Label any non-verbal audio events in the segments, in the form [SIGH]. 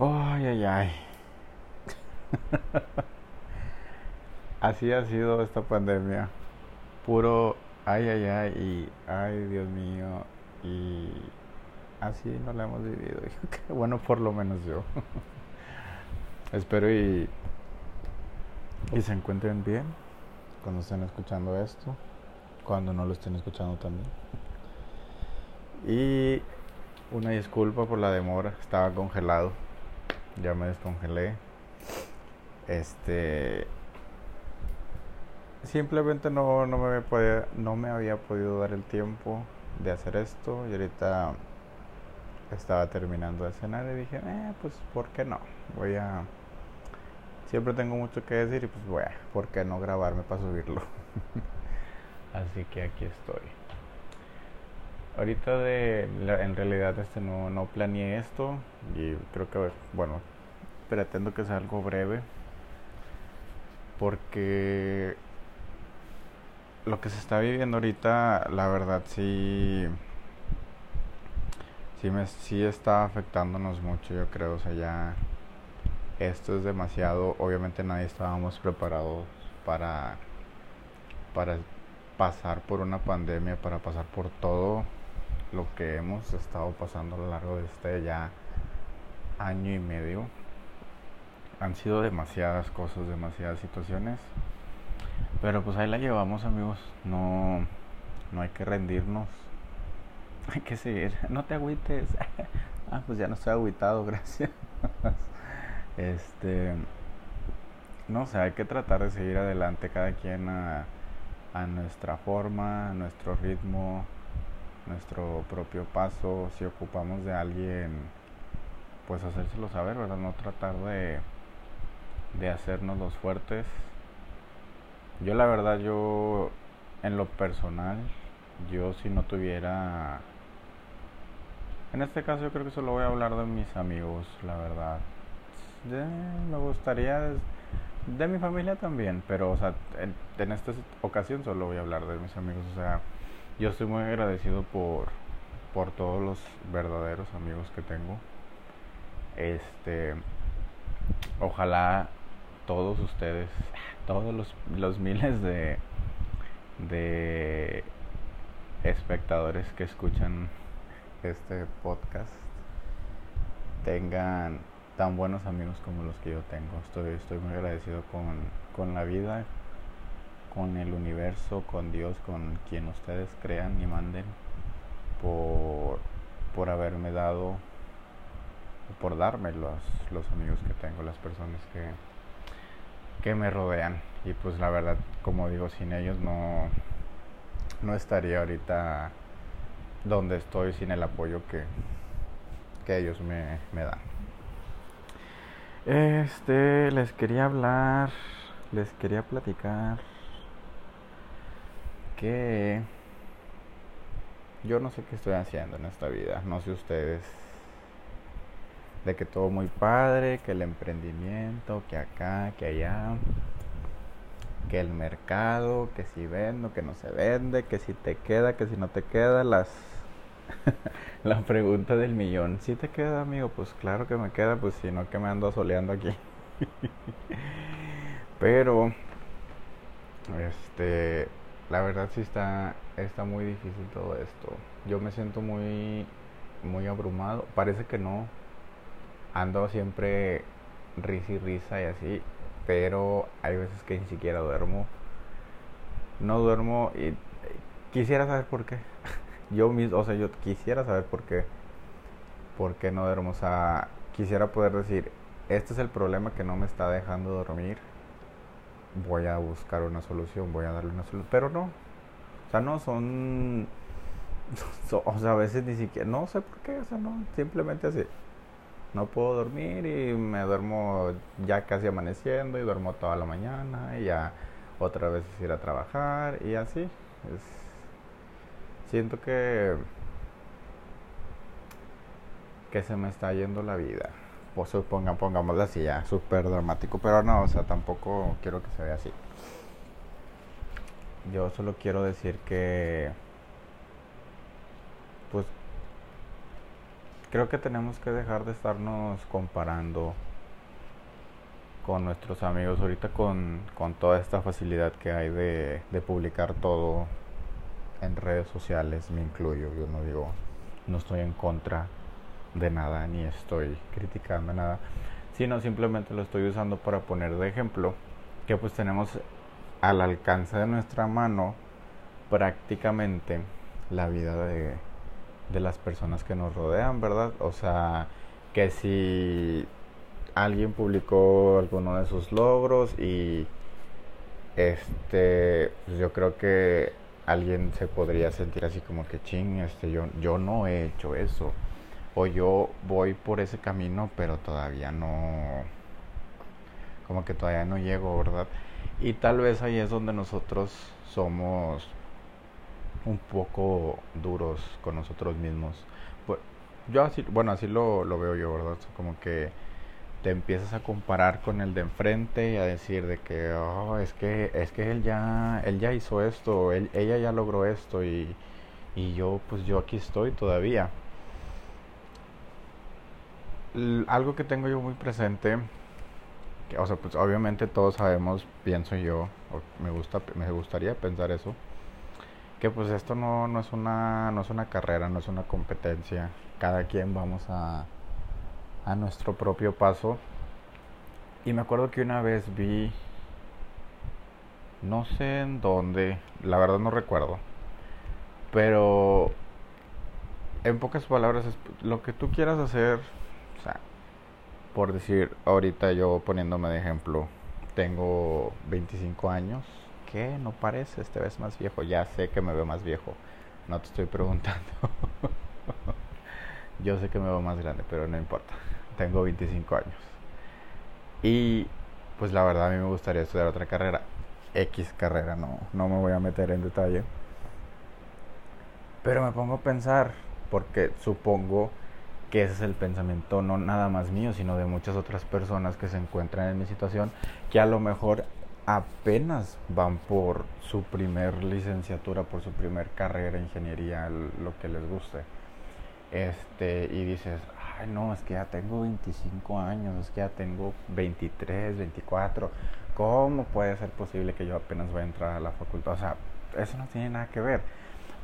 Ay, ay, ay. [LAUGHS] Así ha sido esta pandemia. Puro ay, ay, ay y ay, Dios mío. Y así no la hemos vivido. [LAUGHS] Bueno, por lo menos yo. [LAUGHS] Espero y, y se encuentren bien cuando estén escuchando esto. Cuando no lo estén escuchando también. Y una disculpa por la demora. Estaba congelado. Ya me descongelé. Este simplemente no, no, me había no me había podido dar el tiempo de hacer esto y ahorita estaba terminando de cenar y dije, eh, pues, ¿por qué no? Voy a... Siempre tengo mucho que decir y pues, a, ¿por qué no grabarme para subirlo? [LAUGHS] Así que aquí estoy. Ahorita de, en realidad este no, no planeé esto y creo que, bueno, pretendo que sea algo breve porque lo que se está viviendo ahorita, la verdad sí, sí, me, sí está afectándonos mucho, yo creo. O sea, ya esto es demasiado. Obviamente nadie estábamos preparados para, para pasar por una pandemia, para pasar por todo lo que hemos estado pasando a lo largo de este ya año y medio. Han sido demasiadas cosas, demasiadas situaciones. Pero pues ahí la llevamos amigos, no, no hay que rendirnos, [LAUGHS] hay que seguir, [LAUGHS] no te agüites, [LAUGHS] ah pues ya no estoy agüitado, gracias. Este, no sé, hay que tratar de seguir adelante cada quien a, a nuestra forma, a nuestro ritmo, nuestro propio paso, si ocupamos de alguien, pues hacérselo saber, ¿verdad? No tratar de, de hacernos los fuertes yo la verdad, yo en lo personal, yo si no tuviera... En este caso yo creo que solo voy a hablar de mis amigos, la verdad. me gustaría de, mi familia también, pero o sea, en, en, esta ocasión solo voy a hablar de mis amigos. O sea, yo estoy muy agradecido por, por todos los verdaderos amigos que tengo. Este, ojalá todos ustedes todos los, los miles de, de espectadores que escuchan este podcast tengan tan buenos amigos como los que yo tengo. Estoy, estoy muy agradecido con, con la vida, con el universo, con Dios, con quien ustedes crean y manden por, por haberme dado, por darme los, los amigos que tengo, las personas que, que me rodean. Y pues la verdad, como digo, sin ellos no, no estaría ahorita donde estoy sin el apoyo que, que ellos me, me dan. Este, les quería hablar, les quería platicar que yo no sé qué estoy haciendo en esta vida, no sé ustedes. De que todo muy padre, que el emprendimiento, que acá, que allá, que el mercado, que si vendo, que no se vende, que si te queda, que si no te queda, las [LAUGHS] la pregunta del millón, si te queda, amigo, pues claro que me queda, pues si no que me ando soleando aquí. [LAUGHS] Pero este la verdad sí está está muy difícil todo esto. Yo me siento muy muy abrumado. Parece que no, ando siempre risa y risa y así, pero hay veces que ni siquiera duermo. No duermo y quisiera saber por qué. [LAUGHS] Yo mismo, o sea, yo quisiera saber por qué. ¿Por qué no duermo? O sea, quisiera poder decir, este es el problema que no me está dejando dormir. Voy a buscar una solución, voy a darle una solución. Pero no. O sea, no son... [LAUGHS] o sea, a veces ni siquiera... No sé por qué, o sea, no. Simplemente así no puedo dormir y me duermo ya casi amaneciendo y duermo toda la mañana y ya otra vez ir a trabajar y así. siento que que se me está yendo la vida. Pues supongan, pongámoslo así ya, súper dramático, pero no, o sea, tampoco quiero que se vea así. Yo solo quiero decir que pues creo que tenemos que dejar de estarnos comparando con nuestros amigos ahorita con, con toda esta facilidad que hay de, de publicar todo en redes sociales, me incluyo, yo no digo, no estoy en contra de nada ni estoy criticando nada, sino simplemente lo estoy usando para poner de ejemplo que pues tenemos al alcance de nuestra mano prácticamente la vida de, de las personas que nos rodean, ¿verdad? O sea, que si alguien publicó alguno de sus logros y este pues yo creo que alguien se podría sentir así como que ching este yo yo no he hecho eso o yo voy por ese camino pero todavía no como que todavía no llego verdad y tal vez ahí es donde nosotros somos un poco duros con nosotros mismos. Pues, yo así bueno así lo, lo veo yo verdad como que te empiezas a comparar con el de enfrente y a decir de que oh, es que es que él ya él ya hizo esto él, ella ya logró esto y, y yo pues yo aquí estoy todavía algo que tengo yo muy presente que, o sea pues obviamente todos sabemos pienso yo me gusta me gustaría pensar eso que pues esto no, no es una no es una carrera no es una competencia cada quien vamos a a nuestro propio paso. Y me acuerdo que una vez vi, no sé en dónde, la verdad no recuerdo, pero en pocas palabras, lo que tú quieras hacer, o por decir, ahorita yo poniéndome de ejemplo, tengo 25 años, ¿qué? No parece, te ves más viejo, ya sé que me veo más viejo, no te estoy preguntando. [LAUGHS] yo sé que me veo más grande, pero no importa tengo 25 años. Y pues la verdad a mí me gustaría estudiar otra carrera, X carrera, no, no me voy a meter en detalle. Pero me pongo a pensar, porque supongo que ese es el pensamiento no nada más mío, sino de muchas otras personas que se encuentran en mi situación, que a lo mejor apenas van por su primer licenciatura, por su primer carrera, ingeniería, lo que les guste. Este, y dices, ay no, es que ya tengo 25 años, es que ya tengo 23, 24, ¿cómo puede ser posible que yo apenas voy a entrar a la facultad? O sea, eso no tiene nada que ver.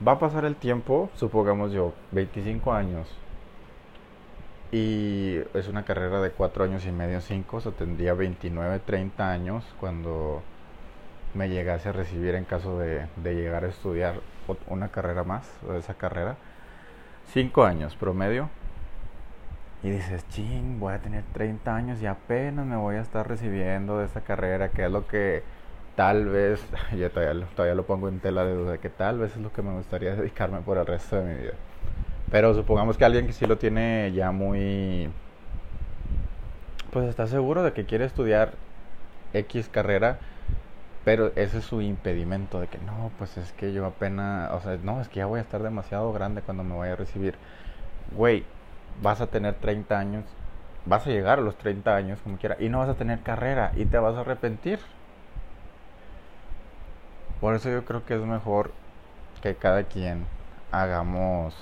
Va a pasar el tiempo, supongamos yo, 25 años, y es una carrera de 4 años y medio, 5, o sea, tendría 29, 30 años cuando me llegase a recibir en caso de, de llegar a estudiar una carrera más, esa carrera. 5 años promedio, y dices, ching, voy a tener 30 años y apenas me voy a estar recibiendo de esa carrera, que es lo que tal vez, [LAUGHS] yo todavía todavía lo pongo en tela de duda, que tal vez es lo que me gustaría [LAUGHS] dedicarme por el resto de mi vida. Pero supongamos que alguien que sí lo tiene ya muy... Pues está seguro de que quiere estudiar X carrera, pero ese es su impedimento de que no, pues es que yo apenas, o sea, no, es que ya voy a estar demasiado grande cuando me vaya a recibir. Güey, vas a tener 30 años, vas a llegar a los 30 años como quiera y no vas a tener carrera y te vas a arrepentir. Por eso yo creo que es mejor que cada quien hagamos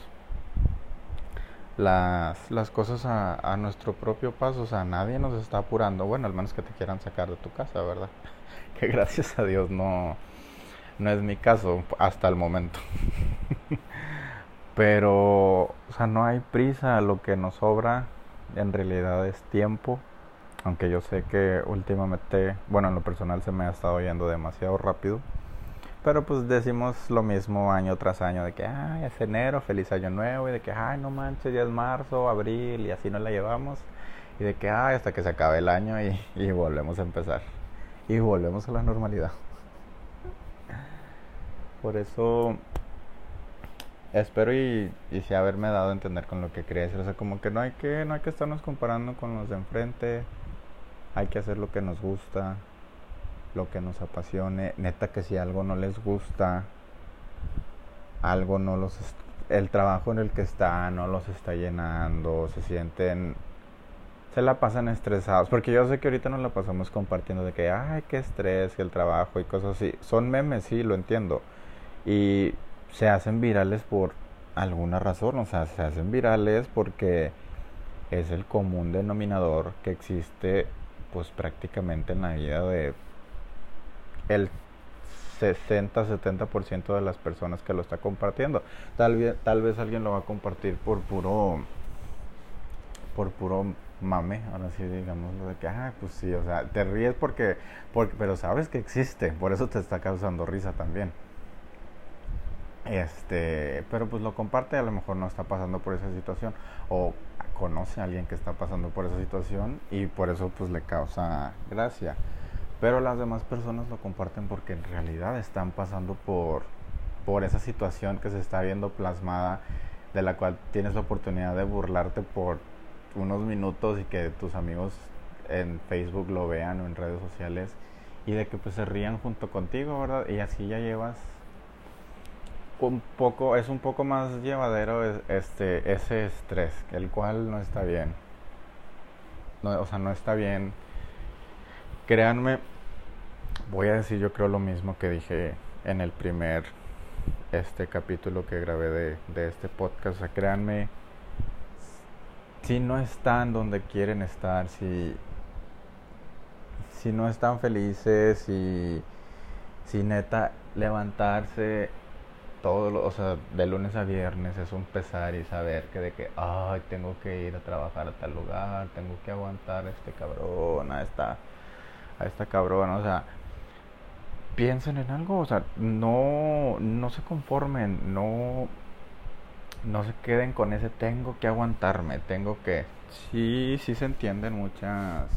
las, las cosas a, a, nuestro propio paso. O sea, nadie nos está apurando. Bueno, al menos que te quieran sacar de tu casa, ¿verdad? [LAUGHS] Que gracias a Dios no, no es mi caso hasta el momento. [LAUGHS] Pero, o sea, no hay prisa, lo que nos sobra en realidad es tiempo. Aunque yo sé que últimamente, bueno, en lo personal se me ha estado yendo demasiado rápido. Pero pues decimos lo mismo año tras año, de que, ay, es enero, feliz año nuevo, y de que, ay, no manches, ya es marzo, abril, y así nos la llevamos. Y de que, ay, hasta que se acabe el año y, y volvemos a empezar. Y volvemos a la normalidad. Por eso espero y, y sí haberme dado a entender con lo que quería decir. O sea, como que no hay que, no hay que estarnos comparando con los de enfrente. Hay que hacer lo que nos gusta, lo que nos apasione. Neta que si algo no les gusta, algo no los... El trabajo en el que están no los está llenando, se sienten... Se la pasan estresados, porque yo sé que ahorita nos la pasamos compartiendo de que, ay, qué estrés, que el trabajo y cosas así. Son memes, sí, lo entiendo. Y se hacen virales por alguna razón, o sea, se hacen virales porque es el común denominador que existe pues prácticamente en la vida de el 60-70% de las personas que lo está compartiendo. Tal vez, tal vez alguien lo va a compartir por puro por puro mame, ahora sí digamos lo de que, ah, pues sí, o sea, te ríes porque, porque, pero sabes que existe, por eso te está causando risa también. Este, pero pues lo comparte, a lo mejor no está pasando por esa situación o conoce a alguien que está pasando por esa situación y por eso pues le causa gracia. Pero las demás personas lo comparten porque en realidad están pasando por por esa situación que se está viendo plasmada de la cual tienes la oportunidad de burlarte por unos minutos y que tus amigos en Facebook lo vean o en redes sociales y de que pues se rían junto contigo, ¿verdad? Y así ya llevas un poco, es un poco más llevadero este, ese estrés, el cual no está bien. No, o sea, no está bien. Créanme, voy a decir yo creo lo mismo que dije en el primer este capítulo que grabé de, de este podcast. O sea, créanme, si no están donde quieren estar, si, si no están felices, si, si neta levantarse todo, o sea, de lunes a viernes es un pesar y saber que de que, ay, tengo que ir a trabajar a tal lugar, tengo que aguantar a este cabrón, a esta, a esta cabrona, o sea, piensen en algo, o sea, no, no se conformen, no no se queden con ese tengo que aguantarme, tengo que... Sí, sí se entienden muchas,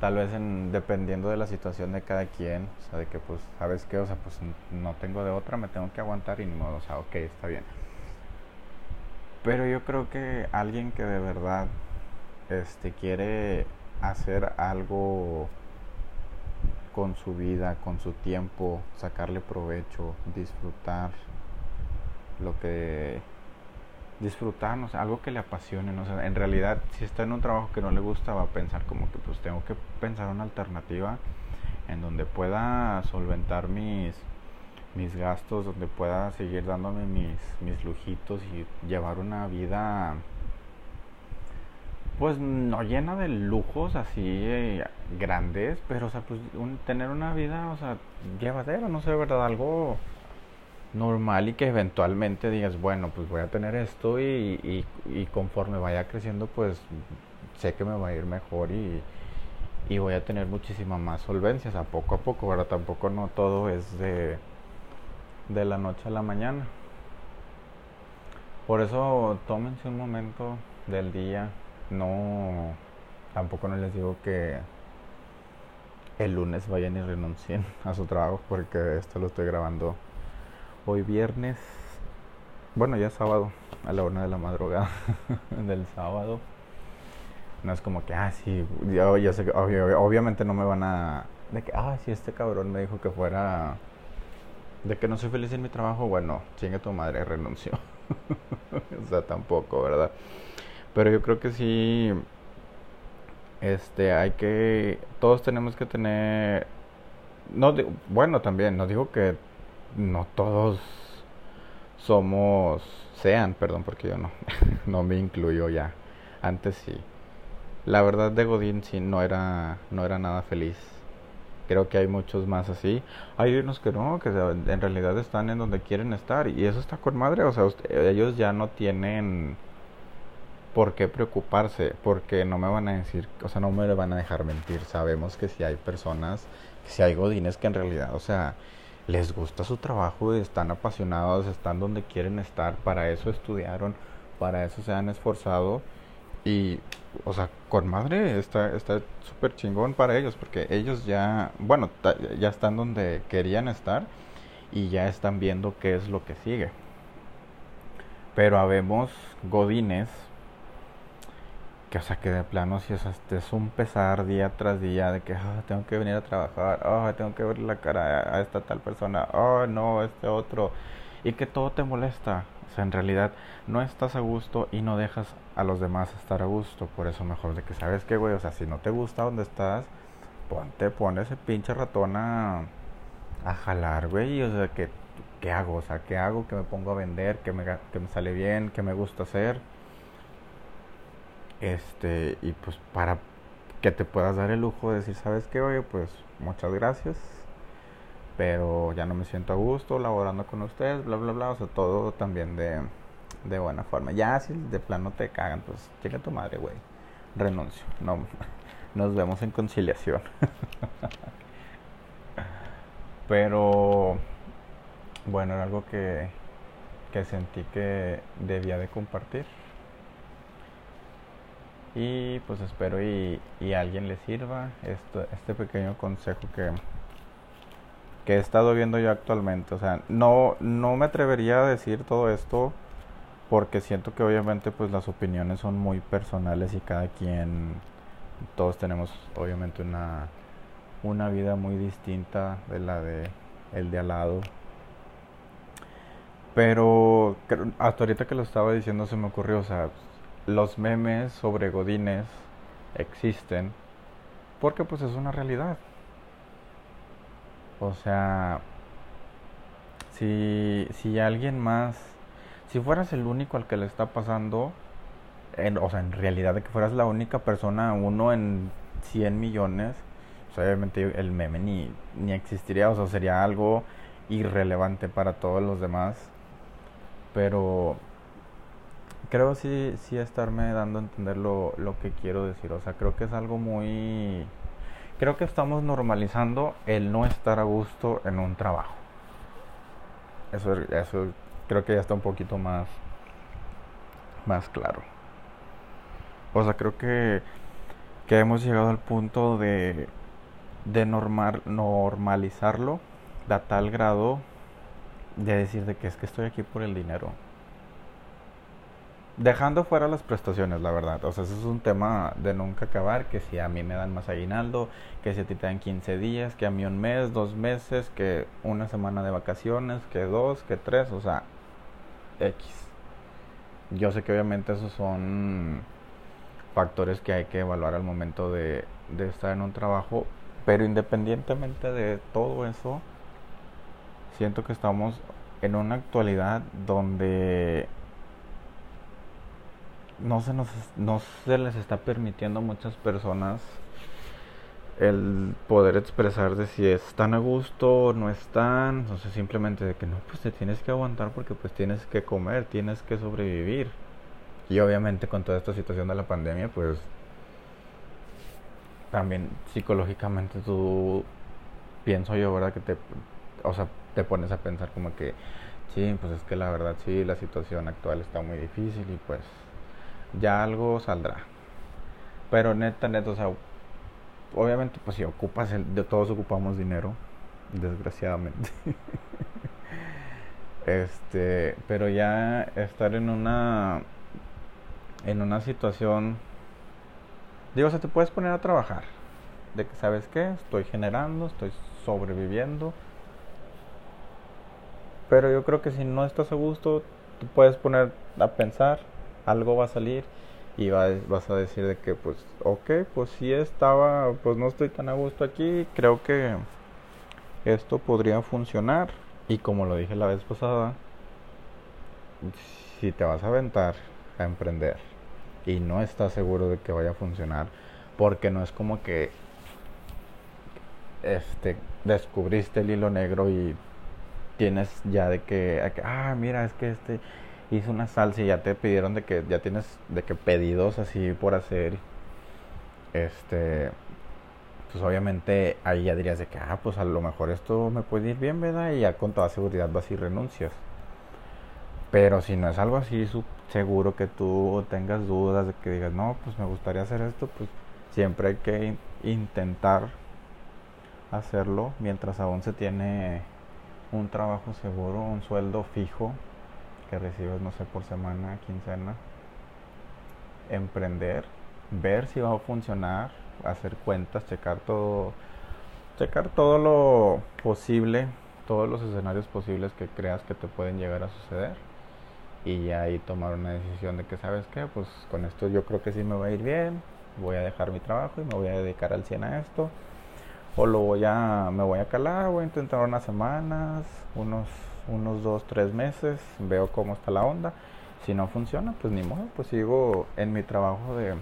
tal vez en, dependiendo de la situación de cada quien, o sea, de que pues, ¿sabes qué? O sea, pues no tengo de otra, me tengo que aguantar y ni modo, o sea, ok, está bien. Pero yo creo que alguien que de verdad este, quiere hacer algo con su vida, con su tiempo, sacarle provecho, disfrutar lo que disfrutar, no sé, algo que le apasione, no sé, en realidad si está en un trabajo que no le gusta va a pensar como que pues tengo que pensar una alternativa en donde pueda solventar mis mis gastos, donde pueda seguir dándome mis mis lujitos y llevar una vida pues no llena de lujos así eh, grandes, pero o sea, pues tener una vida, o sea, llevadera, no sé, verdad, algo normal y que eventualmente digas, bueno, pues voy a tener esto y, y, conforme vaya creciendo, pues sé que me va a ir mejor y, y voy a tener muchísima más solvencia, o sea, poco a poco, ahora tampoco no todo es de, de la noche a la mañana. Por eso tómense un momento del día, no, tampoco no les digo que el lunes vayan y renuncien a su trabajo porque esto lo estoy grabando hoy viernes, bueno ya sábado, a la una de la madrugada [LAUGHS] del sábado. No es como que, ah, sí, yo ya sé que obviamente no me van a... De que, ah, si este cabrón me dijo que fuera... De que no soy feliz en mi trabajo, bueno, chingue tu madre, renunció. [LAUGHS] o sea, tampoco, ¿verdad? Pero yo creo que sí, este, hay que, todos tenemos que tener, no, bueno, también, no digo que no todos somos, sean, perdón, porque yo no, [LAUGHS] no me incluyo ya. Antes sí. La verdad de Godín sí no era, no era nada feliz. Creo que hay muchos más así. Hay unos que no, que en realidad están en donde quieren estar. Y eso está con madre. O sea, ellos ya no tienen por qué preocuparse. Porque no me van a decir, o sea, no me van a dejar mentir. Sabemos que si hay personas, si hay Godines que en realidad, o sea, les gusta su trabajo, están apasionados, están donde quieren estar, para eso estudiaron, para eso se han esforzado y, o sea, con madre está está súper chingón para ellos porque ellos ya, bueno, ya están donde querían estar y ya están viendo qué es lo que sigue. Pero habemos godines que o sea que de plano si es, es un pesar día tras día de que ah, tengo que venir a trabajar, oh, tengo que ver la cara a, esta tal persona, oh no, este otro, y que todo te molesta. O sea, en realidad no estás a gusto y no dejas a los demás estar a gusto. Por eso mejor de que sabes que, güey, o sea, si no te gusta donde estás, ponte, pon ese pinche ratón a, a jalar, güey. O sea, que ¿qué hago? O sea, ¿qué hago? ¿Qué me pongo a vender? ¿Qué me, que me sale bien? ¿Qué me gusta hacer? Este, y pues para que te puedas dar el lujo de decir, ¿sabes qué? Oye, pues muchas gracias, pero ya no me siento a gusto laborando con ustedes, bla, bla, bla, o sea, todo también de, de buena forma. Ya si de plano te cagan, pues chica tu madre, güey, renuncio, no, [LAUGHS] nos vemos en conciliación. [LAUGHS] pero, bueno, era algo que, que sentí que debía de compartir. Y pues espero y, y alguien le sirva esto, este pequeño consejo que, que he estado viendo yo actualmente. O sea, no, no me atrevería a decir todo esto porque siento que obviamente pues las opiniones son muy personales y cada quien, todos tenemos obviamente una, una vida muy distinta de la de el de al lado. Pero hasta ahorita que lo estaba diciendo se me ocurrió, o sea, los memes sobre godines existen porque pues es una realidad. O sea, si, si alguien más, si fueras el único al que le está pasando, en, o sea, en realidad de que fueras la única persona, uno en 100 millones, pues, obviamente el meme ni, ni existiría, o sea, sería algo irrelevante para todos los demás. Pero creo sí, sí estarme dando a entender lo, lo que quiero decir. O sea, creo que es algo muy creo que estamos normalizando el no estar a gusto en un trabajo. Eso, eso creo que ya está un poquito más, más claro. O sea, creo que, que hemos llegado al punto de, de normal, normalizarlo a tal grado de decir de que es que estoy aquí por el dinero. Dejando fuera las prestaciones, la verdad. O sea, eso es un tema de nunca acabar. Que si a mí me dan más aguinaldo, que si a ti te dan 15 días, que a mí un mes, dos meses, que una semana de vacaciones, que dos, que tres, o sea, X. Yo sé que obviamente esos son factores que hay que evaluar al momento de, de estar en un trabajo. Pero independientemente de todo eso, siento que estamos en una actualidad donde no se nos no se les está permitiendo a muchas personas el poder expresar de si están a gusto o no están, entonces simplemente de que no, pues te tienes que aguantar porque pues tienes que comer, tienes que sobrevivir. Y obviamente con toda esta situación de la pandemia, pues también psicológicamente tú pienso yo, ¿verdad? Que te o sea, te pones a pensar como que sí, pues es que la verdad sí, la situación actual está muy difícil y pues ya algo saldrá. Pero neta, neta, o sea, obviamente pues si ocupas, el, de todos ocupamos dinero, desgraciadamente. [LAUGHS] este, pero ya estar en una, en una situación, digo, o sea, te puedes poner a trabajar, de que sabes qué, estoy generando, estoy sobreviviendo. Pero yo creo que si no estás a gusto, te puedes poner a pensar algo va a salir y vas a decir de que pues ok pues si estaba pues no estoy tan a gusto aquí creo que esto podría funcionar. Y como lo dije la vez pasada si te vas a aventar a emprender y no estás seguro de que vaya a funcionar porque no es como que este descubriste el hilo negro y tienes ya de que ah mira es que este hizo una salsa y ya te pidieron de que ya tienes de que pedidos así por hacer este pues obviamente ahí ya dirías de que ah pues a lo mejor esto me puede ir bien verdad y ya con toda seguridad vas y renuncias pero si no es algo así seguro que tú tengas dudas de que digas no pues me gustaría hacer esto pues siempre hay que intentar hacerlo mientras aún se tiene un trabajo seguro un sueldo fijo que recibes, no sé, por semana, quincena, emprender, ver si va a funcionar, hacer cuentas, checar todo, checar todo lo posible, todos los escenarios posibles que creas que te pueden llegar a suceder y ahí tomar una decisión de que sabes qué, pues con esto yo creo que sí me va a ir bien, voy a dejar mi trabajo y me voy a dedicar al 100 a esto o lo voy a me voy a calar, voy a intentar unas semanas, unos unos dos, tres meses, veo cómo está la onda. Si no funciona, pues ni modo, pues sigo en mi trabajo de,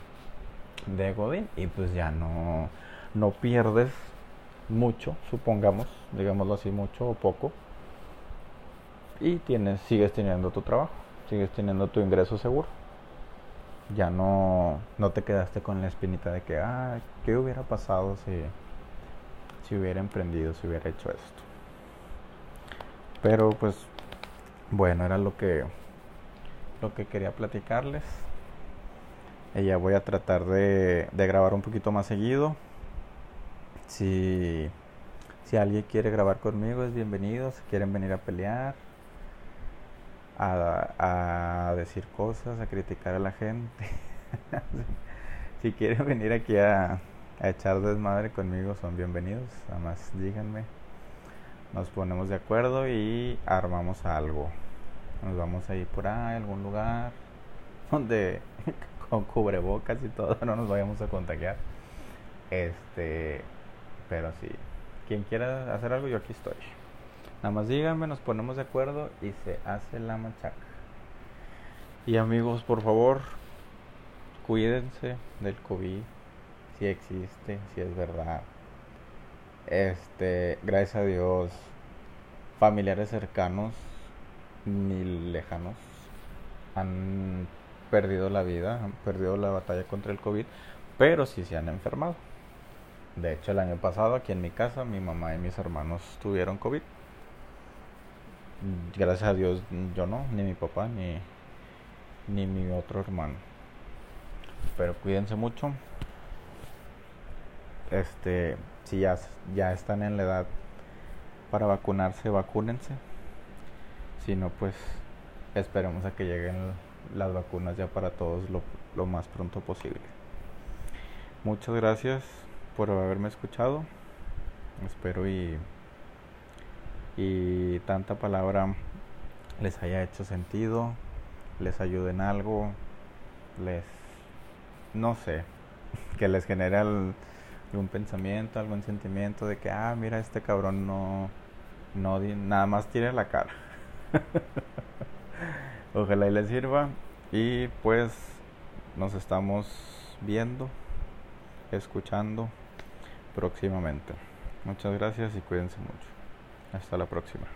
de Godín y pues ya no, no pierdes mucho, supongamos, digámoslo así, mucho o poco. Y tienes, sigues teniendo tu trabajo, sigues teniendo tu ingreso seguro. Ya no, no te quedaste con la espinita de que, ah, ¿qué hubiera pasado si, si hubiera emprendido, si hubiera hecho esto? Pero pues, bueno, era lo que, lo que quería platicarles. Y ya voy a tratar de, de grabar un poquito más seguido si, si alguien quiere grabar conmigo, es bienvenido. Si quieren venir a pelear, a, a decir cosas, a criticar a la gente. [LAUGHS] si quieren venir aquí a, a echar desmadre conmigo, son bienvenidos. Además, díganme. Nos ponemos de acuerdo y armamos algo. Nos vamos a ir por ahí, algún lugar [LAUGHS] donde con cubrebocas y todo no nos vayamos a contagiar. Este, pero sí, quien quiera hacer algo, yo aquí estoy. Nada más díganme, nos ponemos de acuerdo y se hace la machaca. Y amigos, por favor, cuídense del COVID, si existe, si es verdad. Este, gracias a Dios, familiares cercanos ni lejanos han perdido la vida, han perdido la batalla contra el COVID, pero sí se han enfermado. De hecho, el año pasado aquí en mi casa, mi mamá y mis hermanos tuvieron COVID. Gracias a Dios yo no, ni mi papá, ni, ni mi otro hermano. Pero cuídense mucho. Este, si ya, ya están en la edad para vacunarse, vacúnense. Si no, pues esperemos a que lleguen las vacunas ya para todos lo, lo más pronto posible. Muchas gracias por haberme escuchado. Espero y, y tanta palabra les haya hecho sentido, les ayude en algo, les, no sé, [LAUGHS] que les genere algún pensamiento, algún sentimiento de que, ah, mira, este cabrón no, no, nada más tire la cara. [LAUGHS] Ojalá y les sirva y pues nos estamos viendo, escuchando próximamente. Muchas gracias y cuídense mucho. Hasta la próxima.